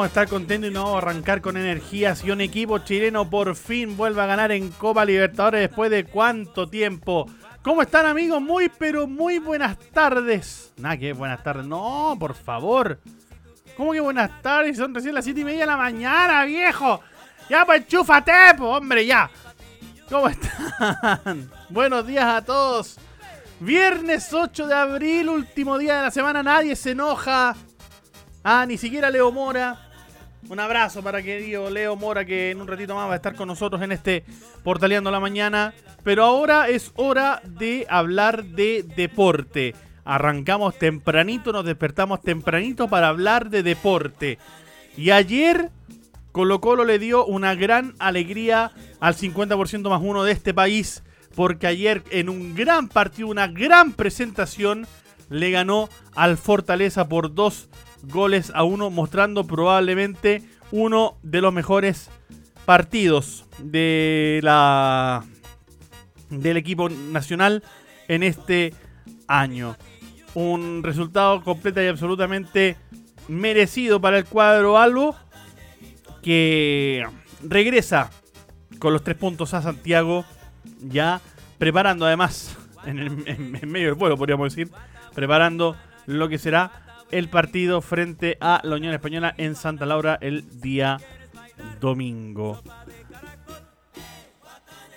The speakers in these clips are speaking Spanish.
Vamos a estar contentos y no vamos a arrancar con energía si un equipo chileno por fin vuelve a ganar en Copa Libertadores después de cuánto tiempo? ¿Cómo están amigos? Muy pero muy buenas tardes. Nada que buenas tardes. No, por favor. ¿Cómo que buenas tardes? Son recién las 7 y media de la mañana, viejo. Ya pues chúfate, pues, hombre, ya. ¿Cómo están? Buenos días a todos. Viernes 8 de abril, último día de la semana, nadie se enoja. Ah, ni siquiera Leo Mora. Un abrazo para querido Leo Mora que en un ratito más va a estar con nosotros en este Portaleando la Mañana. Pero ahora es hora de hablar de deporte. Arrancamos tempranito, nos despertamos tempranito para hablar de deporte. Y ayer Colo Colo le dio una gran alegría al 50% más uno de este país. Porque ayer en un gran partido, una gran presentación, le ganó al Fortaleza por dos goles a uno, mostrando probablemente uno de los mejores partidos de la del equipo nacional en este año. Un resultado completo y absolutamente merecido para el cuadro Albo que regresa con los tres puntos a Santiago ya preparando además en, el, en medio del vuelo podríamos decir preparando lo que será el partido frente a la Unión Española en Santa Laura el día domingo.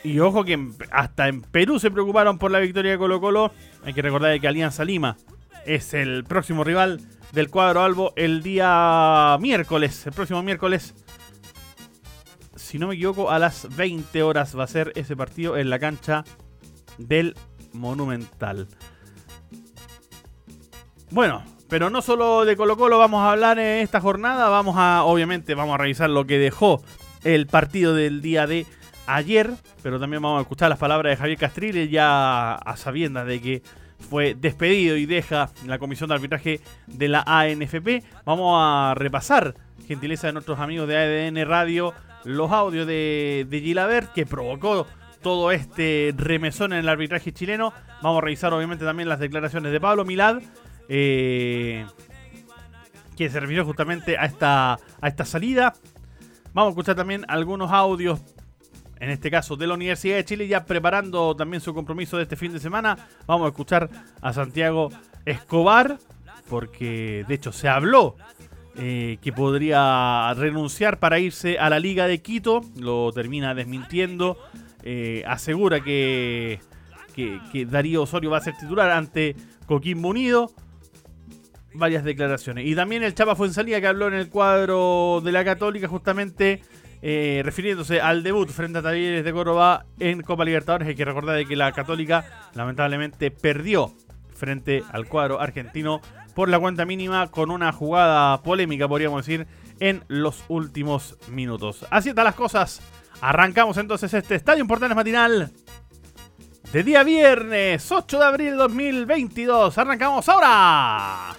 Y ojo que hasta en Perú se preocuparon por la victoria de Colo Colo. Hay que recordar que Alianza Lima es el próximo rival del cuadro Albo el día miércoles. El próximo miércoles, si no me equivoco, a las 20 horas va a ser ese partido en la cancha del Monumental. Bueno, pero no solo de Colo Colo vamos a hablar en esta jornada, vamos a, obviamente, vamos a revisar lo que dejó el partido del día de ayer, pero también vamos a escuchar las palabras de Javier Castrile ya a sabiendas de que fue despedido y deja la comisión de arbitraje de la ANFP. Vamos a repasar, gentileza de nuestros amigos de ADN Radio, los audios de, de Gilabert que provocó todo este remesón en el arbitraje chileno. Vamos a revisar obviamente también las declaraciones de Pablo Milad eh, que se refirió justamente a esta, a esta salida. Vamos a escuchar también algunos audios, en este caso de la Universidad de Chile, ya preparando también su compromiso de este fin de semana. Vamos a escuchar a Santiago Escobar, porque de hecho se habló eh, que podría renunciar para irse a la Liga de Quito. Lo termina desmintiendo. Eh, asegura que, que, que, Darío Osorio va a ser titular ante Coquimbo Unido varias declaraciones. Y también el Chapa Fuensalía que habló en el cuadro de la Católica justamente eh, refiriéndose al debut frente a Talleres de Córdoba en Copa Libertadores. Hay que recordar de que la Católica lamentablemente perdió frente al cuadro argentino por la cuenta mínima con una jugada polémica, podríamos decir, en los últimos minutos. Así están las cosas. Arrancamos entonces este Estadio Portales Matinal de día viernes 8 de abril 2022. Arrancamos ahora.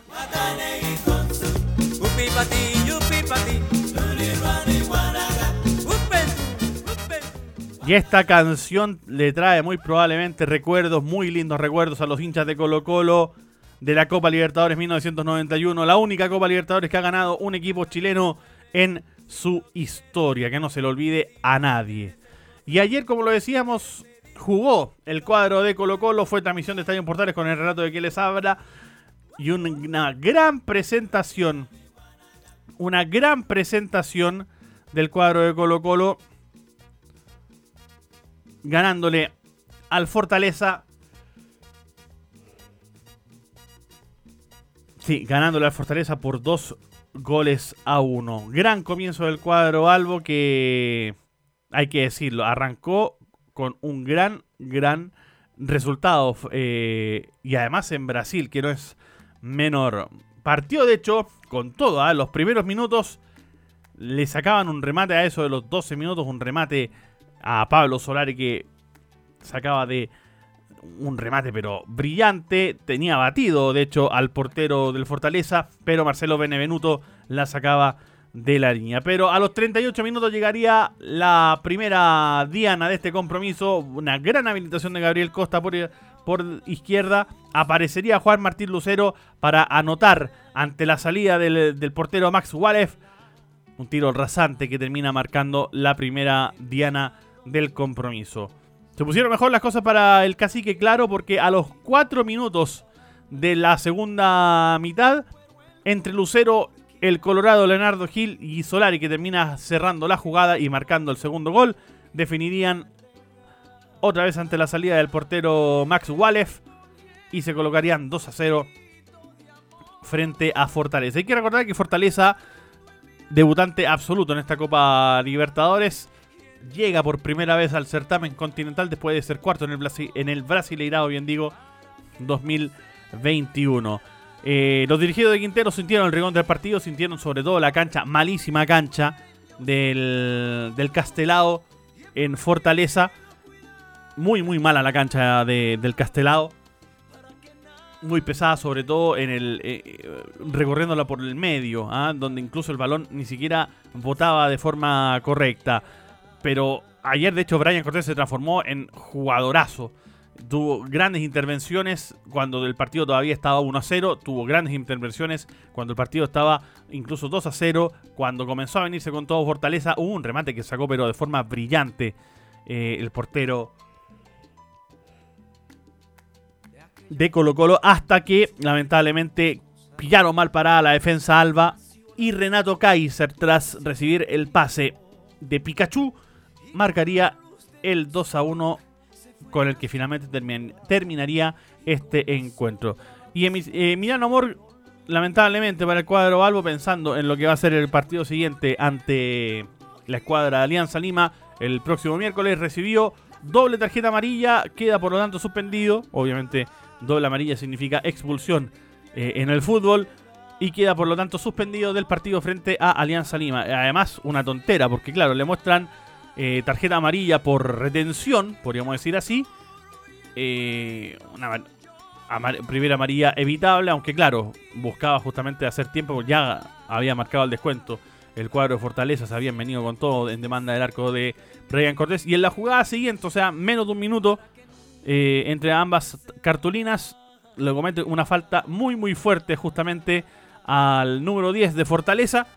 Y esta canción le trae muy probablemente recuerdos, muy lindos recuerdos a los hinchas de Colo Colo de la Copa Libertadores 1991, la única Copa Libertadores que ha ganado un equipo chileno en su historia, que no se le olvide a nadie. Y ayer, como lo decíamos, jugó el cuadro de Colo Colo, fue transmisión de Estadio Portales con el relato de que les habla y una gran presentación, una gran presentación del cuadro de Colo Colo ganándole al Fortaleza. Sí, ganándole al Fortaleza por dos goles a uno. Gran comienzo del cuadro Albo que, hay que decirlo, arrancó con un gran, gran resultado. Eh, y además en Brasil, que no es menor. Partió de hecho con todo, ¿ah? los primeros minutos le sacaban un remate a eso de los 12 minutos, un remate a Pablo Solari que sacaba de un remate pero brillante, tenía batido de hecho al portero del Fortaleza, pero Marcelo Benevenuto la sacaba de la línea. Pero a los 38 minutos llegaría la primera diana de este compromiso, una gran habilitación de Gabriel Costa por, por izquierda, aparecería Juan Martín Lucero para anotar ante la salida del, del portero Max Walef, un tiro rasante que termina marcando la primera diana del compromiso. Se pusieron mejor las cosas para el cacique, claro, porque a los 4 minutos de la segunda mitad, entre Lucero, el Colorado Leonardo Gil y Solari, que termina cerrando la jugada y marcando el segundo gol, definirían otra vez ante la salida del portero Max Walef y se colocarían 2 a 0 frente a Fortaleza. Hay que recordar que Fortaleza, debutante absoluto en esta Copa Libertadores, llega por primera vez al certamen continental después de ser cuarto en el, en el Brasileirado, bien digo, 2021. Eh, los dirigidos de Quintero sintieron el rigón del partido, sintieron sobre todo la cancha, malísima cancha del, del Castelao en Fortaleza. Muy, muy mala la cancha del Castelao. Muy pesada, sobre todo en el eh, eh, recorriéndola por el medio, ¿ah? donde incluso el balón ni siquiera botaba de forma correcta. Pero ayer, de hecho, Brian Cortés se transformó en jugadorazo. Tuvo grandes intervenciones cuando el partido todavía estaba 1 a 0. Tuvo grandes intervenciones cuando el partido estaba incluso 2 a 0. Cuando comenzó a venirse con todo Fortaleza, hubo un remate que sacó, pero de forma brillante, eh, el portero de Colo Colo. Hasta que, lamentablemente, pillaron mal parada la defensa Alba. Y Renato Kaiser, tras recibir el pase de Pikachu, marcaría el 2 a 1 con el que finalmente terminaría este encuentro. Y Emiliano Amor, lamentablemente para el cuadro Albo, pensando en lo que va a ser el partido siguiente ante la escuadra de Alianza Lima el próximo miércoles, recibió doble tarjeta amarilla, queda por lo tanto suspendido. Obviamente, doble amarilla significa expulsión eh, en el fútbol. Y queda por lo tanto suspendido del partido frente a Alianza Lima. Además, una tontera, porque claro, le muestran eh, tarjeta amarilla por retención, podríamos decir así. Eh, una primera amarilla evitable, aunque claro, buscaba justamente hacer tiempo, ya había marcado el descuento. El cuadro de Fortaleza se habían venido con todo en demanda del arco de Brian Cortés. Y en la jugada siguiente, o sea, menos de un minuto eh, entre ambas cartulinas, le comete una falta muy, muy fuerte justamente al número 10 de Fortaleza,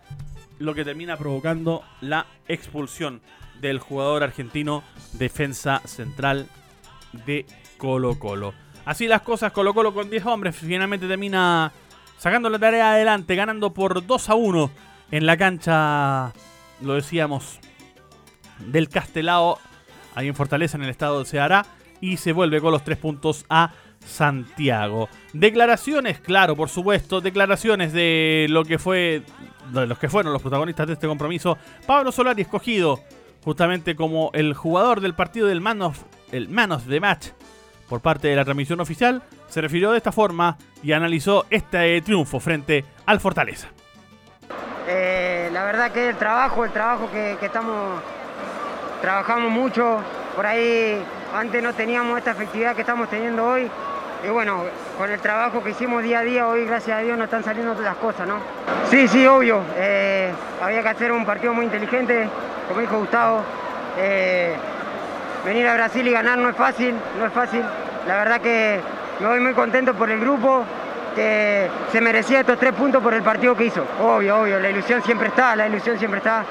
lo que termina provocando la expulsión del jugador argentino defensa central de Colo Colo. Así las cosas, Colo Colo con 10 hombres finalmente termina sacando la tarea adelante, ganando por 2 a 1 en la cancha, lo decíamos, del Castelao, ahí en Fortaleza, en el estado de Ceará, y se vuelve con los 3 puntos a Santiago. Declaraciones, claro, por supuesto, declaraciones de lo que fue de los que fueron los protagonistas de este compromiso. Pablo Solari escogido justamente como el jugador del partido del Man of, el Man of Match por parte de la transmisión oficial, se refirió de esta forma y analizó este triunfo frente al Fortaleza. Eh, la verdad que el trabajo, el trabajo que, estamos, trabajamos mucho, por ahí antes no teníamos esta efectividad que estamos teniendo hoy. Y bueno, con el trabajo que hicimos día a día, hoy gracias a Dios nos están saliendo todas las cosas, ¿no? Sí, sí, obvio. Eh, había que hacer un partido muy inteligente, como dijo Gustavo, eh, venir a Brasil y ganar no es fácil, no es fácil. La verdad que me voy muy contento por el grupo, que se merecía estos tres puntos por el partido que hizo. Obvio, obvio, la ilusión siempre está, la ilusión siempre está.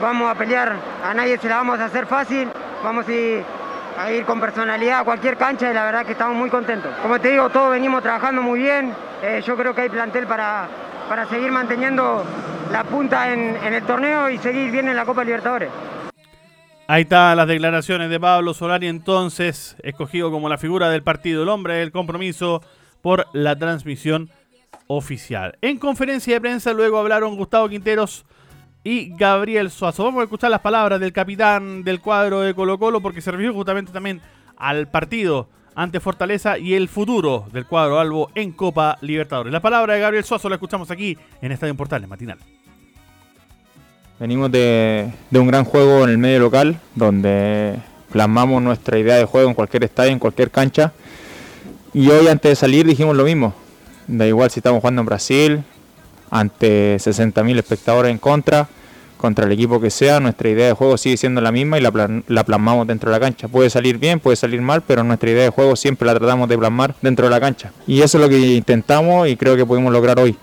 Vamos a pelear, a nadie se la vamos a hacer fácil, vamos ir, a ir con personalidad a cualquier cancha y la verdad que estamos muy contentos. Como te digo, todos venimos trabajando muy bien, eh, yo creo que hay plantel para, para seguir manteniendo la punta en, el torneo y seguir bien en la Copa Libertadores. Ahí están las declaraciones de Pablo Solari, entonces escogido como la figura del partido, el hombre del compromiso por la transmisión oficial. En conferencia de prensa luego hablaron Gustavo Quinteros y Gabriel Suazo. Vamos a escuchar las palabras del capitán del cuadro de Colo Colo porque se refirió justamente también al partido ante Fortaleza y el futuro del cuadro Albo en Copa Libertadores. La palabra de Gabriel Suazo la escuchamos aquí en Estadio Portales Matinal. Venimos de, de, un gran juego en el medio local, donde plasmamos nuestra idea de juego en cualquier estadio, en cualquier cancha. Y hoy antes de salir dijimos lo mismo. Da igual si estamos jugando en Brasil, ante 60.000 espectadores en contra, contra el equipo que sea, nuestra idea de juego sigue siendo la misma y la, la, plasmamos dentro de la cancha. Puede salir bien, puede salir mal, pero nuestra idea de juego siempre la tratamos de plasmar dentro de la cancha. Y eso es lo que intentamos y creo que pudimos lograr hoy.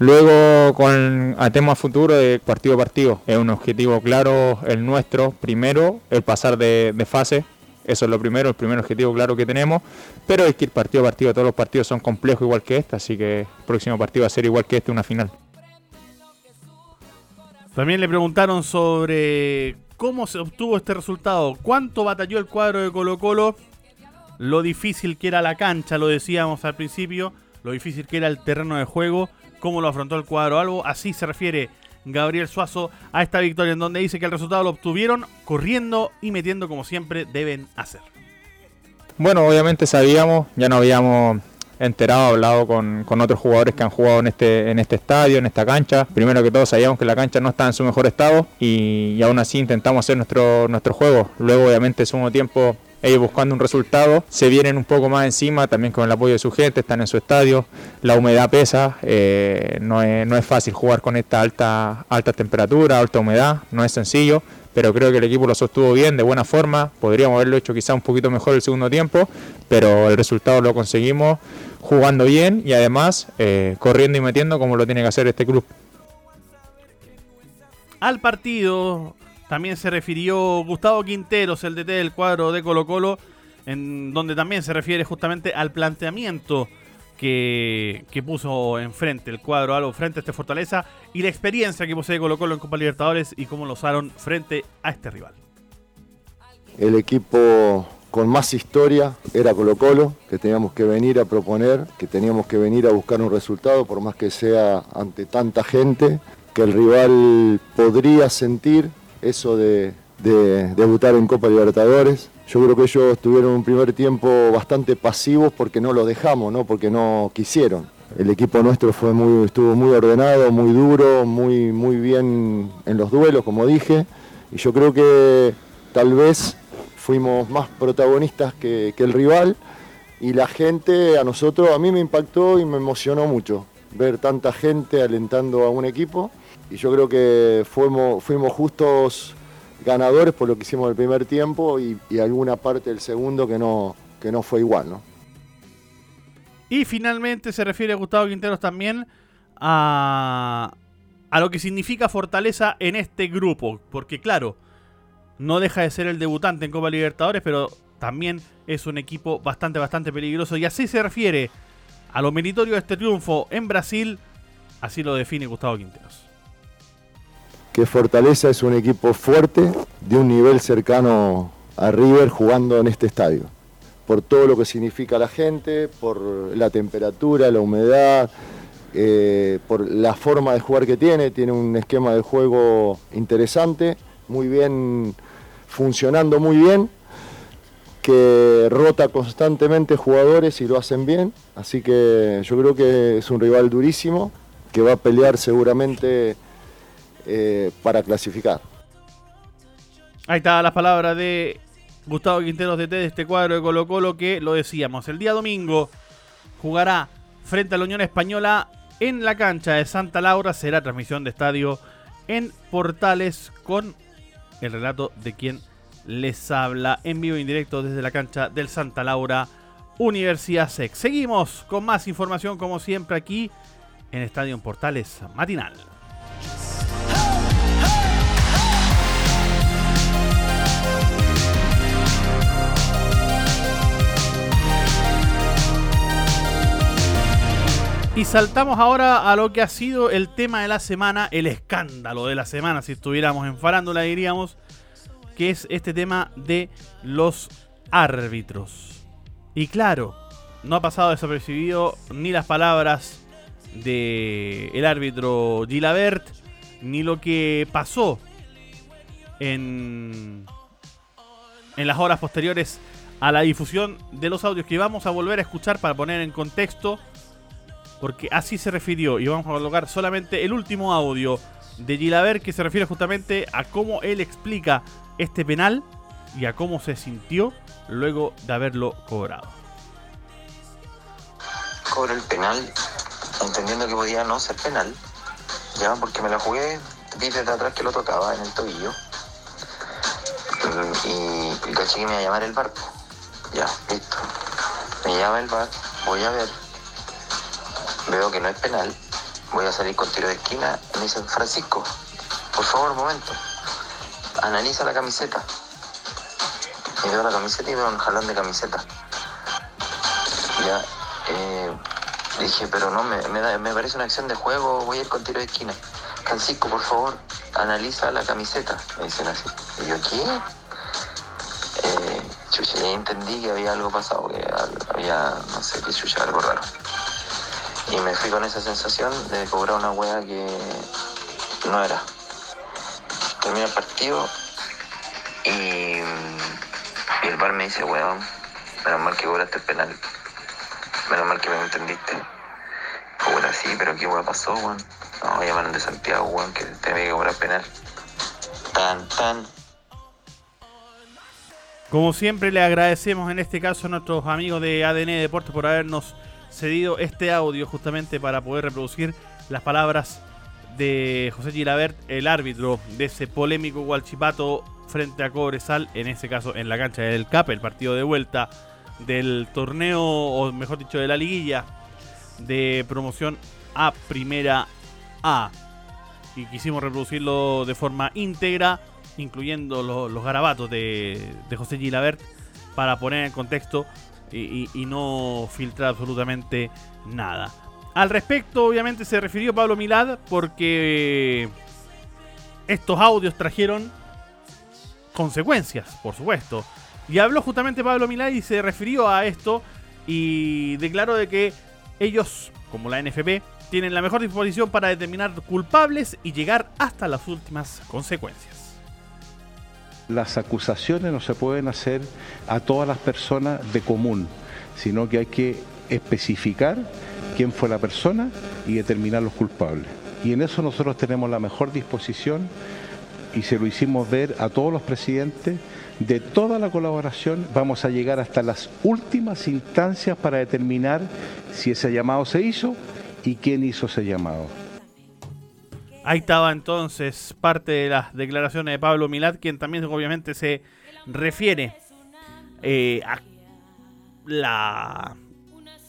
Luego, con a tema futuro de partido a partido, es un objetivo claro el nuestro. Primero, el pasar de, de fase, eso es lo primero, el primer objetivo claro que tenemos, pero es que ir partido a partido, todos los partidos son complejos igual que este, así que el próximo partido va a ser igual que este, una final. También le preguntaron sobre cómo se obtuvo este resultado, cuánto batalló el cuadro de Colo Colo, lo difícil que era la cancha, lo decíamos al principio, lo difícil que era el terreno de juego, cómo lo afrontó el cuadro. Albo, así se refiere Gabriel Suazo a esta victoria en donde dice que el resultado lo obtuvieron corriendo y metiendo como siempre deben hacer. Bueno, obviamente sabíamos, ya no habíamos enterado, hablado con, otros jugadores que han jugado en este, en este estadio, en esta cancha. Primero que todo sabíamos que la cancha no estaba en su mejor estado y, y aún así intentamos hacer nuestro, nuestro juego. Luego obviamente sumo tiempo ellos buscando un resultado, se vienen un poco más encima, también con el apoyo de su gente, están en su estadio, la humedad pesa, eh, no, es, fácil jugar con esta alta, alta temperatura, alta humedad, no es sencillo, pero creo que el equipo lo sostuvo bien, de buena forma, podríamos haberlo hecho quizá un poquito mejor el segundo tiempo, pero el resultado lo conseguimos jugando bien y además eh, corriendo y metiendo como lo tiene que hacer este club. Al partido también se refirió Gustavo Quinteros, el DT del cuadro de Colo Colo, en donde también se refiere justamente al planteamiento que, que puso enfrente el cuadro algo frente a este Fortaleza y la experiencia que posee Colo Colo en Copa Libertadores y cómo lo usaron frente a este rival. El equipo con más historia era Colo Colo, que teníamos que venir a proponer, que teníamos que venir a buscar un resultado, por más que sea ante tanta gente, que el rival podría sentir eso de, debutar en Copa Libertadores. Yo creo que ellos tuvieron un primer tiempo bastante pasivos porque no lo dejamos, ¿no? porque no quisieron. El equipo nuestro fue muy, estuvo muy ordenado, muy duro, muy, muy bien en los duelos, como dije. Y yo creo que tal vez fuimos más protagonistas que, el rival. Y la gente a nosotros, a mí me impactó y me emocionó mucho ver tanta gente alentando a un equipo y yo creo que fuimos, fuimos justos ganadores por lo que hicimos el primer tiempo y, alguna parte del segundo que no, que no fue igual, ¿no? Y finalmente se refiere Gustavo Quinteros también a, a lo que significa fortaleza en este grupo, porque claro, no deja de ser el debutante en Copa Libertadores, pero también es un equipo bastante, bastante peligroso. Y así se refiere a lo meritorio de este triunfo en Brasil, así lo define Gustavo Quinteros que Fortaleza es un equipo fuerte, de un nivel cercano a River jugando en este estadio. Por todo lo que significa la gente, por la temperatura, la humedad, eh, por la forma de jugar que tiene, tiene un esquema de juego interesante, muy bien, funcionando muy bien, que rota constantemente jugadores y lo hacen bien, así que yo creo que es un rival durísimo, que va a pelear seguramente eh, para clasificar. Ahí está las palabras de Gustavo Quinteros de este cuadro de Colo Colo que lo decíamos. El día domingo jugará frente a la Unión Española en la cancha de Santa Laura. Será transmisión de estadio en Portales con el relato de quien les habla en vivo e indirecto desde la cancha del Santa Laura Universidad SEC. Seguimos con más información como siempre aquí en Estadio en Portales Matinal. Y saltamos ahora a lo que ha sido el tema de la semana, el escándalo de la semana, si estuviéramos en farándula diríamos, que es este tema de los árbitros. Y claro, no ha pasado desapercibido ni las palabras de el árbitro Gilabert, ni lo que pasó en, en las horas posteriores a la difusión de los audios que vamos a volver a escuchar para poner en contexto, porque así se refirió y vamos a colocar solamente el último audio de Gilabert que se refiere justamente a cómo él explica este penal y a cómo se sintió luego de haberlo cobrado. Cobro el penal entendiendo que podía no ser penal, ya porque me la jugué, vi desde atrás que lo tocaba en el tobillo y, y caché que me iba a llamar el bar. Ya, listo. Me llama el bar, voy a ver, veo que no es penal, voy a salir con tiro de esquina me dice, Francisco, por favor, un momento, analiza la camiseta. Y veo la camiseta y veo un jalón de camiseta. Ya, eh, dije, pero no, me, me, parece una acción de juego, voy a ir con tiro de esquina. Francisco, por favor, analiza la camiseta. Me dicen así. Y yo, ¿qué? Eh, chucha, ya entendí que había algo pasado, que había, no sé, qué chucha, algo raro. Y me fui con esa sensación de cobrar una wea que no era. Termina el partido y, y el bar me dice, weón, menos mal que cobraste el penal. Menos mal que me entendiste. Puta, sí, pero qué weá pasó, weón. No, llamaron de Santiago, weón, que tenía que cobrar penal. Tan, tan. Como siempre le agradecemos en este caso a nuestros amigos de ADN Deportes por habernos cedido este audio justamente para poder reproducir las palabras de José Gilabert, el árbitro de ese polémico Gualchipato frente a Cobresal, en este caso en la cancha del CAP, el partido de vuelta del torneo, o mejor dicho, de la liguilla de promoción a Primera A. Y quisimos reproducirlo de forma íntegra, incluyendo lo- los garabatos de José Gilabert, para poner en contexto y, no filtrar absolutamente nada. Al respecto, obviamente, se refirió Pablo Milad porque estos audios trajeron consecuencias, por supuesto. Y habló justamente Pablo Milad y se refirió a esto y declaró de que ellos, como la NFP, tienen la mejor disposición para determinar culpables y llegar hasta las últimas consecuencias. Las acusaciones no se pueden hacer a todas las personas de común, sino que hay que especificar quién fue la persona y determinar los culpables. Y en eso nosotros tenemos la mejor disposición y se lo hicimos ver a todos los presidentes de toda la colaboración. Vamos a llegar hasta las últimas instancias para determinar si ese llamado se hizo y quién hizo ese llamado. Ahí estaba entonces parte de las declaraciones de Pablo Milad, quien también obviamente se refiere eh, a la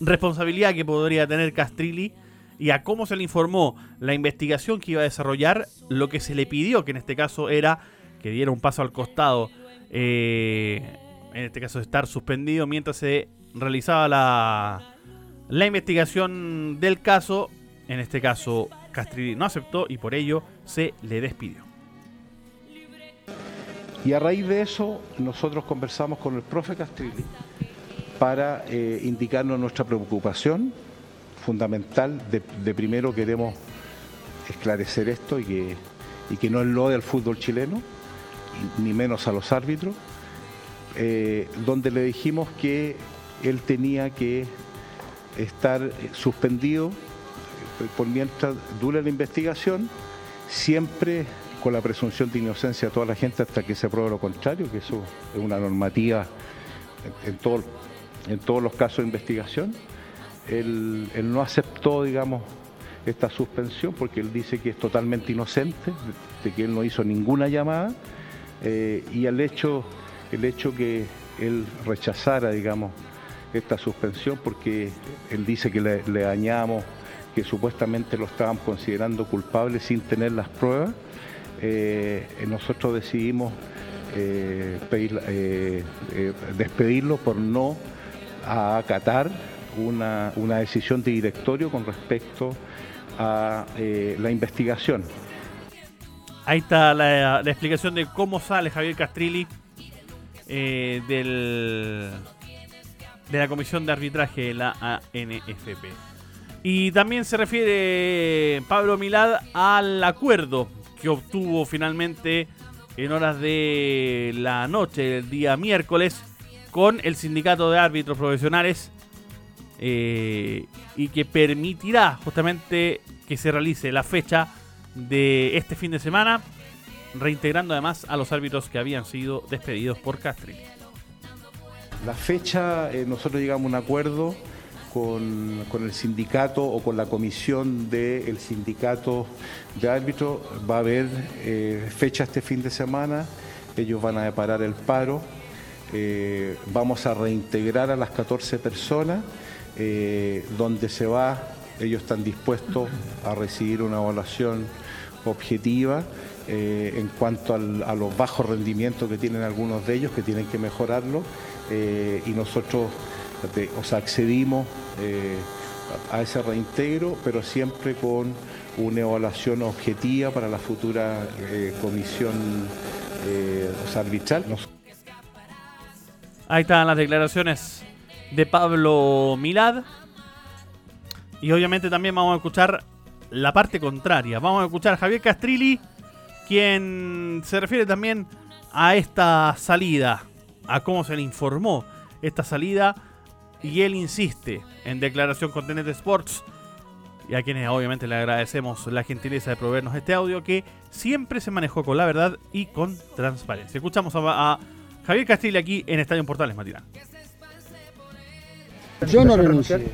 responsabilidad que podría tener Castrilli y a cómo se le informó la investigación que iba a desarrollar, lo que se le pidió, que en este caso era que diera un paso al costado, eh, en este caso estar suspendido mientras se realizaba la, la investigación del caso, en este caso Castrilli no aceptó y por ello se le despidió. Y a raíz de eso, nosotros conversamos con el profe Castrilli para eh, indicarnos nuestra preocupación fundamental. De, primero queremos esclarecer esto y que, y que no enlode al fútbol chileno, ni menos a los árbitros, eh, donde le dijimos que él tenía que estar suspendido por mientras dure la investigación, siempre con la presunción de inocencia a toda la gente hasta que se pruebe lo contrario, que eso es una normativa en, en todo- en todos los casos de investigación. Él, él no aceptó, digamos, esta suspensión porque él dice que es totalmente inocente, de que él no hizo ninguna llamada eh, y el hecho, el hecho que él rechazara, digamos, esta suspensión porque él dice que le, le dañamos, que supuestamente lo estaban considerando culpable sin tener las pruebas, eh, nosotros decidimos eh, eh, despedirlo por no acatar una, una decisión de directorio con respecto a la investigación. Ahí está la, explicación de cómo sale Javier Castrilli del, de la comisión de arbitraje de la ANFP. Y también se refiere Pablo Milad al acuerdo que obtuvo finalmente en horas de la noche, el día miércoles, con el sindicato de árbitros profesionales eh, y que permitirá justamente que se realice la fecha de este fin de semana, reintegrando además a los árbitros que habían sido despedidos por Castri. La fecha, eh, nosotros llegamos a un acuerdo con, el sindicato o con la comisión del sindicato de árbitros. Va a haber eh, fecha este fin de semana, ellos van a deparar el paro, eh, vamos a reintegrar a las 14 personas, eh, donde se va, ellos están dispuestos a recibir una evaluación objetiva. en cuanto a los bajos rendimientos que tienen algunos de ellos, que tienen que mejorarlo, y nosotros o sea, accedimos eh, a ese reintegro, pero siempre con una evaluación objetiva para la futura eh, comisión eh, arbitral. Ahí están las declaraciones de Pablo Milad. Y obviamente también vamos a escuchar la parte contraria. Vamos a escuchar a Javier Castrilli, quien se refiere también a esta salida, a cómo se le informó esta salida y él insiste en declaración con TNT Sports y a quienes obviamente le agradecemos la gentileza de proveernos este audio que siempre se manejó con la verdad y con transparencia. Escuchamos a, Javier Castillo aquí en Estadio Portales Matinal. Yo no renuncié.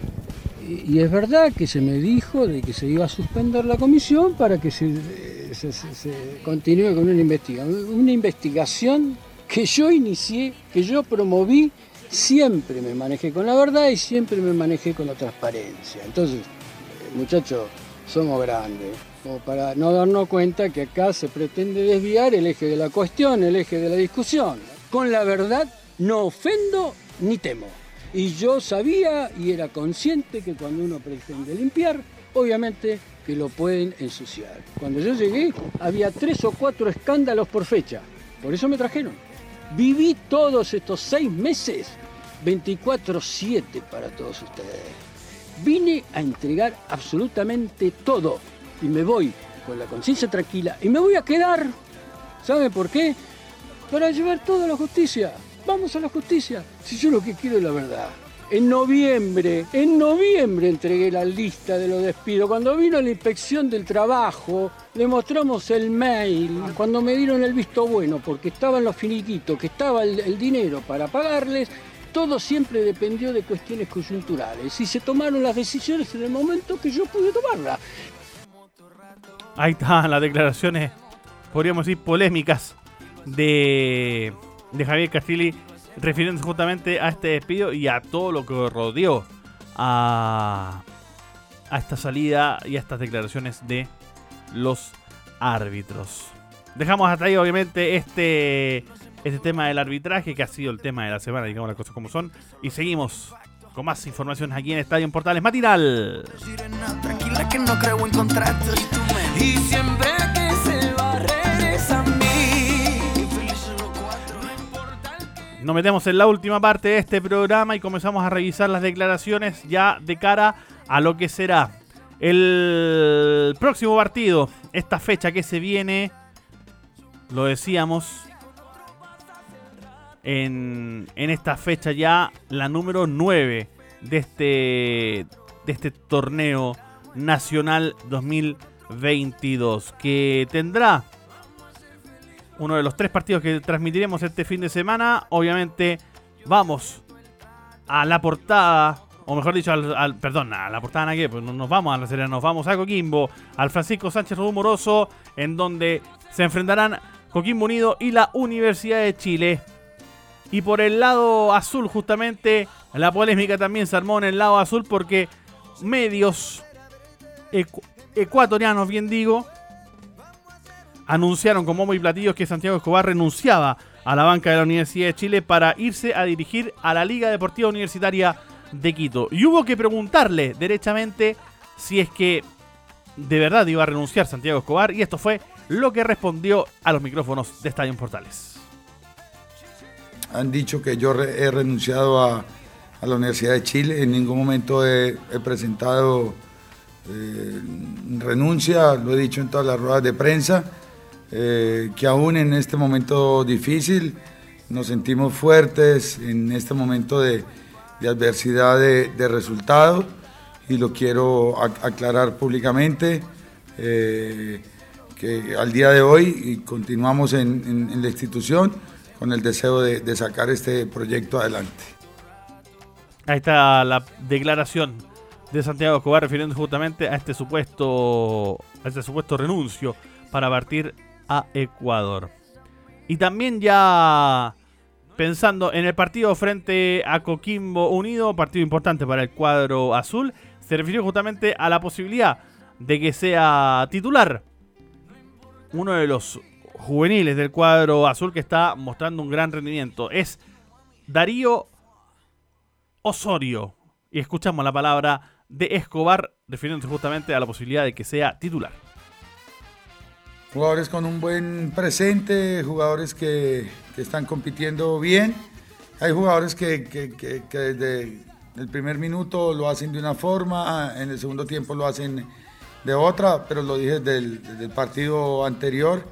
Y, es verdad que se me dijo de que se iba a suspender la comisión para que se, se continúe con una investigación. Una investigación que yo inicié, que yo promoví siempre me manejé con la verdad y siempre me manejé con la transparencia. Entonces, muchachos, somos grandes, como para no darnos cuenta que acá se pretende desviar el eje de la cuestión, el eje de la discusión. Con la verdad no ofendo ni temo. Y yo sabía y era consciente que cuando uno pretende limpiar, obviamente que lo pueden ensuciar. Cuando yo llegué había tres o cuatro escándalos por fecha. Por eso me trajeron. Viví todos estos seis meses 24/7 para todos ustedes. Vine a entregar absolutamente todo y me voy con la conciencia tranquila y me voy a quedar. ¿Saben por qué? Para llevar todo a la justicia. Vamos a la justicia. Si yo lo que quiero es la verdad. En noviembre, en noviembre entregué la lista de los despidos. Cuando vino la inspección del trabajo, le mostramos el mail. Cuando me dieron el visto bueno, porque estaban los finiquitos, que estaba el dinero para pagarles, todo siempre dependió de cuestiones coyunturales y se tomaron las decisiones en el momento que yo pude tomarlas. Ahí están las declaraciones, podríamos decir, polémicas de, Javier Castilli refiriéndose justamente a este despido y a todo lo que rodeó a, esta salida y a estas declaraciones de los árbitros. Dejamos hasta ahí, obviamente, este este tema del arbitraje, que ha sido el tema de la semana, digamos las cosas como son. Y seguimos con más información aquí en Estadio en Portales Matinal. Nos metemos en la última parte de este programa y comenzamos a revisar las declaraciones ya de cara a lo que será el próximo partido, esta fecha que se viene, lo decíamos, en, esta fecha ya, la número 9 de este, de este torneo nacional 2022, que tendrá uno de los tres partidos que transmitiremos este fin de semana. Obviamente vamos a la portada, o mejor dicho, al, perdón, a la portada que pues nos vamos a la serie, nos vamos a Coquimbo, al Francisco Sánchez Rumoroso, en donde se enfrentarán Coquimbo Unido y la Universidad de Chile. Y por el lado azul, justamente, la polémica también se armó en el lado azul porque medios ecuatorianos, bien digo, anunciaron con bombo y platillos que Santiago Escobar renunciaba a la banca de la Universidad de Chile para irse a dirigir a la Liga Deportiva Universitaria de Quito. Y hubo que preguntarle derechamente si es que de verdad iba a renunciar Santiago Escobar y esto fue lo que respondió a los micrófonos de Estadio Portales han dicho que yo he renunciado a, la Universidad de Chile, en ningún momento he, presentado eh, renuncia, lo he dicho en todas las ruedas de prensa, eh, que aún en este momento difícil nos sentimos fuertes en este momento de, adversidad de, de resultados y lo quiero aclarar públicamente eh, que al día de hoy continuamos en, la institución con el deseo de, sacar este proyecto adelante. Ahí está la declaración de Santiago Escobar refiriendo justamente a este supuesto, a este supuesto renuncio para partir a Ecuador. Y también ya pensando en el partido frente a Coquimbo Unido, partido importante para el cuadro azul, se refirió justamente a la posibilidad de que sea titular uno de los juveniles del cuadro azul que está mostrando un gran rendimiento. Es Darío Osorio. Y escuchamos la palabra de Escobar refiriéndose justamente a la posibilidad de que sea titular. Jugadores con un buen presente, jugadores que, están compitiendo bien. Hay jugadores que, desde el primer minuto lo hacen de una forma, en el segundo tiempo lo hacen de otra, pero lo dije del, del partido anterior.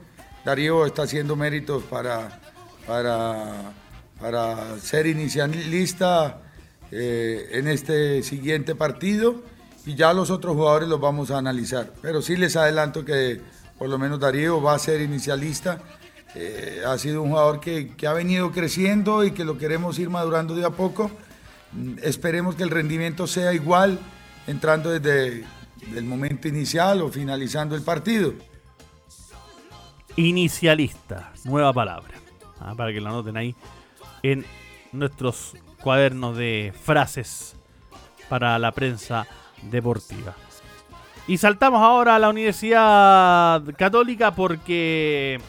Darío está haciendo méritos para, para, para ser inicialista eh, en este siguiente partido y ya los otros jugadores los vamos a analizar. Pero sí les adelanto que por lo menos Darío va a ser inicialista. Eh, ha sido un jugador que, ha venido creciendo y que lo queremos ir madurando de a poco Esperemos que el rendimiento sea igual entrando desde el momento inicial o finalizando el partido. Inicialista, nueva palabra, ah, para que lo anoten ahí en nuestros cuadernos de frases para la prensa deportiva. Y saltamos ahora a la Universidad Católica porque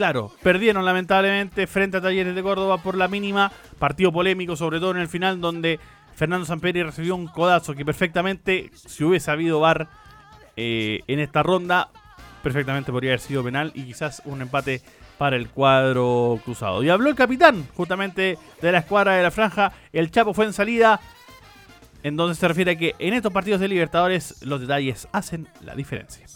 claro, perdieron lamentablemente frente a Talleres de Córdoba por la mínima. Partido polémico, sobre todo en el final, donde Fernando Samperi recibió un codazo que perfectamente, si hubiese habido VAR eh, en esta ronda, perfectamente podría haber sido penal y quizás un empate para el cuadro cruzado. Y habló el capitán, justamente de la escuadra de la franja. El Chapo fue en salida, en donde se refiere a que en estos partidos de Libertadores los detalles hacen la diferencia.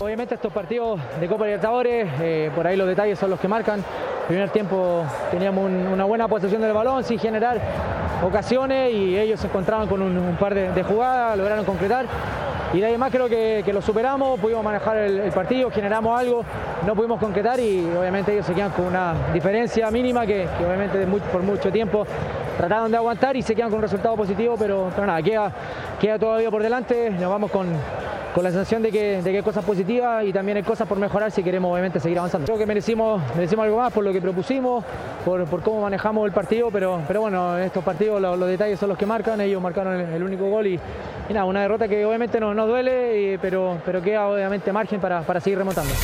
Obviamente estos partidos de Copa Libertadores, eh, por ahí los detalles son los que marcan. primer tiempo teníamos una buena posesión del balón sin generar ocasiones y ellos se encontraban con un, par de, jugadas, lograron concretar. Y de ahí más creo que, lo superamos, pudimos manejar el, partido, generamos algo, no pudimos concretar y obviamente ellos se quedan con una diferencia mínima que, obviamente por mucho tiempo trataron de aguantar y se quedan con un resultado positivo, pero, pero nada, queda, queda todavía por delante, nos vamos con, con la sensación de que, de que hay cosas positivas y también hay cosas por mejorar si queremos obviamente seguir avanzando. Creo que merecimos, merecimos algo más por lo que propusimos, por, por cómo manejamos el partido, pero, pero bueno, en estos partidos los, detalles son los que marcan, ellos marcaron el, único gol y, nada, una derrota que obviamente nos, nos duele, pero, pero queda obviamente margen para, para seguir remontando.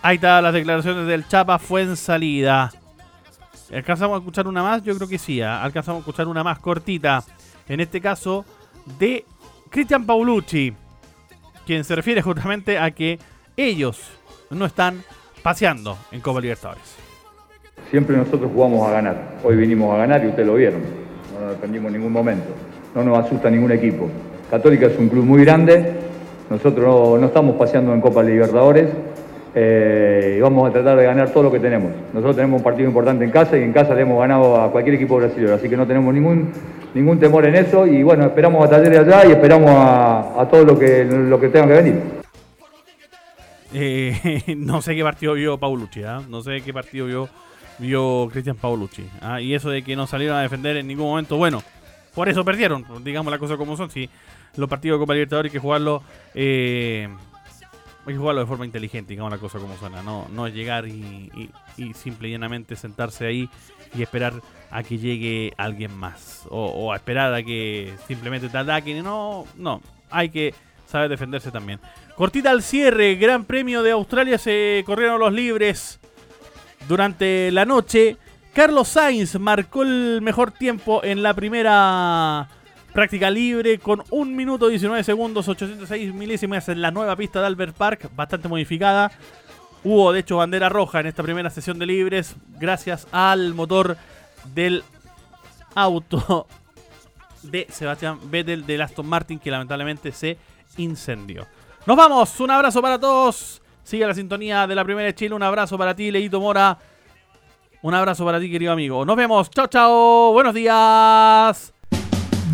Ahí está las declaraciones del Chapa, fue en salida. ¿Alcanzamos a escuchar una más? Yo creo que sí, ¿ah? alcanzamos a escuchar una más cortita. En este caso, de Cristian Paulucci quien se refiere justamente a que ellos no están paseando en Copa Libertadores. Siempre nosotros jugamos a ganar. Hoy vinimos a ganar y ustedes lo vieron. No nos dependimos en ningún momento. No nos asusta ningún equipo. Católica es un club muy grande. Nosotros no estamos paseando en Copa Libertadores. Eh, y vamos a tratar de ganar todo lo que tenemos. Nosotros tenemos un partido importante en casa y en casa le hemos ganado a cualquier equipo brasileño, así que no tenemos ningún, ningún temor en eso y bueno, esperamos a Talleres allá y esperamos a, todo lo que, lo que tenga que venir. Eh, no sé qué partido vio Paulucci, ¿ah? no sé qué partido vio, vio Cristian Paulucci. ¿ah? Y eso de que no salieron a defender en ningún momento, bueno, por eso perdieron, digamos la cosa como son. Si los partidos de Copa Libertadores hay que jugarlo eh, hay jugarlo de forma inteligente, digamos la cosa como suena. No, no llegar y, simple y llanamente sentarse ahí y esperar a que llegue alguien más. O, a esperar a que simplemente te ataquen. No, no. Hay que saber defenderse también. Cortita al cierre. Gran Premio de Australia. Se corrieron los libres durante la noche. Carlos Sainz marcó el mejor tiempo en la primera Práctica libre con 1 minuto 19 segundos, 806 milésimas en la nueva pista de Albert Park, bastante modificada. Hubo de hecho bandera roja en esta primera sesión de libres gracias al motor del auto de Sebastián Vettel del Aston Martin que lamentablemente se incendió. Nos vamos, un abrazo para todos. Sigue la sintonía de la primera de Chile. Un abrazo para ti, Leito Mora. Un abrazo para ti, querido amigo. Nos vemos. Chao, chao. Buenos días.